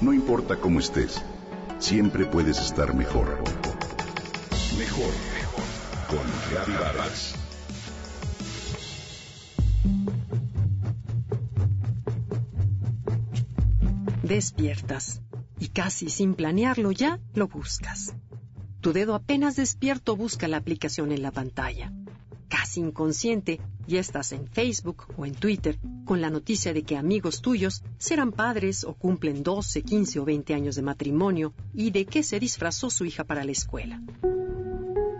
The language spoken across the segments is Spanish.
No importa cómo estés, siempre puedes estar mejor. Mejor, mejor. Con Reavivadas. Despiertas y casi sin planearlo ya lo buscas. Tu dedo apenas despierto busca la aplicación en la pantalla. Casi inconsciente, ya estás en Facebook o en Twitter con la noticia de que amigos tuyos serán padres o cumplen 12, 15 o 20 años de matrimonio y de que se disfrazó su hija para la escuela.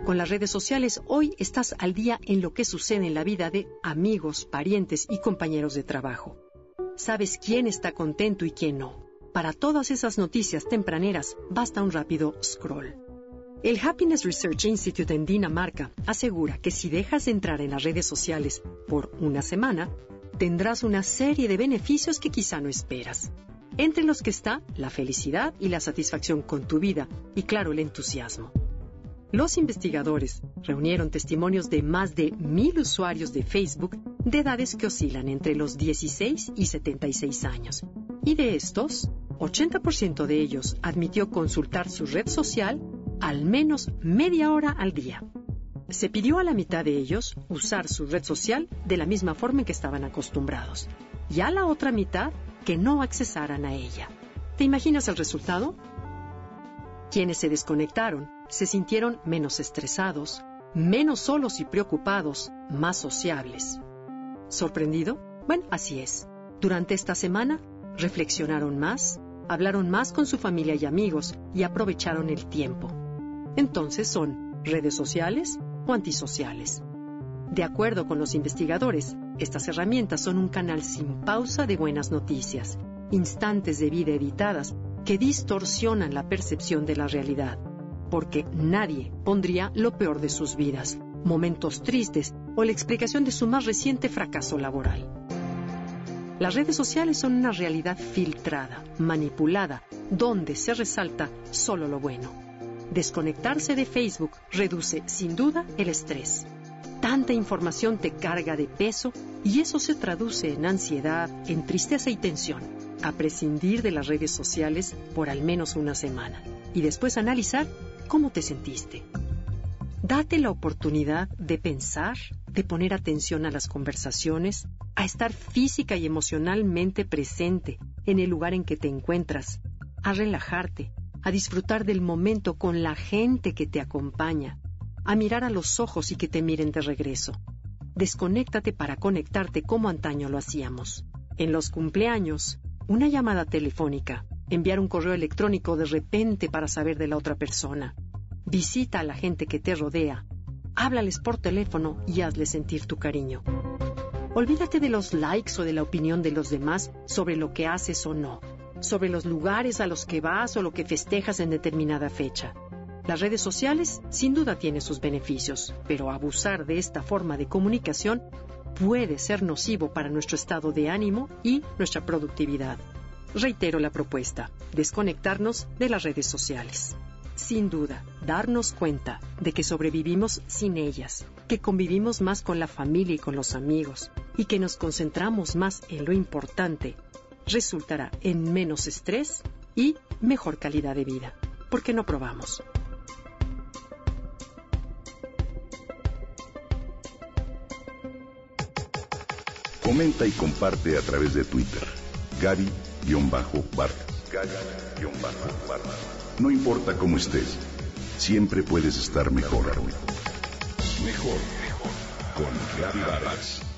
Con las redes sociales hoy estás al día en lo que sucede en la vida de amigos, parientes y compañeros de trabajo. Sabes quién está contento y quién no. Para todas esas noticias tempraneras basta un rápido scroll. El Happiness Research Institute en Dinamarca asegura que si dejas de entrar en las redes sociales por una semana, tendrás una serie de beneficios que quizá no esperas. Entre los que está la felicidad y la satisfacción con tu vida y claro el entusiasmo. Los investigadores reunieron testimonios de más de mil usuarios de Facebook de edades que oscilan entre los 16 y 76 años. Y de estos, 80% de ellos admitió consultar su red social al menos media hora al día. Se pidió a la mitad de ellos usar su red social de la misma forma en que estaban acostumbrados, y a la otra mitad que no accesaran a ella. ¿Te imaginas el resultado? Quienes se desconectaron se sintieron menos estresados, menos solos y preocupados, más sociables. ¿Sorprendido? Bueno, así es. Durante esta semana reflexionaron más, hablaron más con su familia y amigos y aprovecharon el tiempo entonces son redes sociales o antisociales. De acuerdo con los investigadores, estas herramientas son un canal sin pausa de buenas noticias, instantes de vida editadas que distorsionan la percepción de la realidad, porque nadie pondría lo peor de sus vidas, momentos tristes o la explicación de su más reciente fracaso laboral. Las redes sociales son una realidad filtrada, manipulada, donde se resalta solo lo bueno Desconectarse de Facebook reduce sin duda el estrés. Tanta información te carga de peso y eso se traduce en ansiedad, en tristeza y tensión. A prescindir de las redes sociales por al menos una semana y después analizar cómo te sentiste. Date la oportunidad de pensar, de poner atención a las conversaciones, a estar física y emocionalmente presente en el lugar en que te encuentras, a relajarte, a disfrutar del momento con la gente que te acompaña, a mirar a los ojos y que te miren de regreso. Desconéctate para conectarte como antaño lo hacíamos. En los cumpleaños, una llamada telefónica, enviar un correo electrónico de repente para saber de la otra persona. Visita a la gente que te rodea, háblales por teléfono y hazles sentir tu cariño. Olvídate de los likes o de la opinión de los demás sobre lo que haces o no sobre los lugares a los que vas o lo que festejas en determinada fecha. Las redes sociales sin duda tienen sus beneficios, pero abusar de esta forma de comunicación puede ser nocivo para nuestro estado de ánimo y nuestra productividad. Reitero la propuesta, desconectarnos de las redes sociales. Sin duda, darnos cuenta de que sobrevivimos sin ellas, que convivimos más con la familia y con los amigos, y que nos concentramos más en lo importante resultará en menos estrés y mejor calidad de vida. ¿Por qué no probamos? Comenta y comparte a través de Twitter. Gary-Vargas. No importa cómo estés, siempre puedes estar mejor. Mejor, mejor. Con Gary Vargas.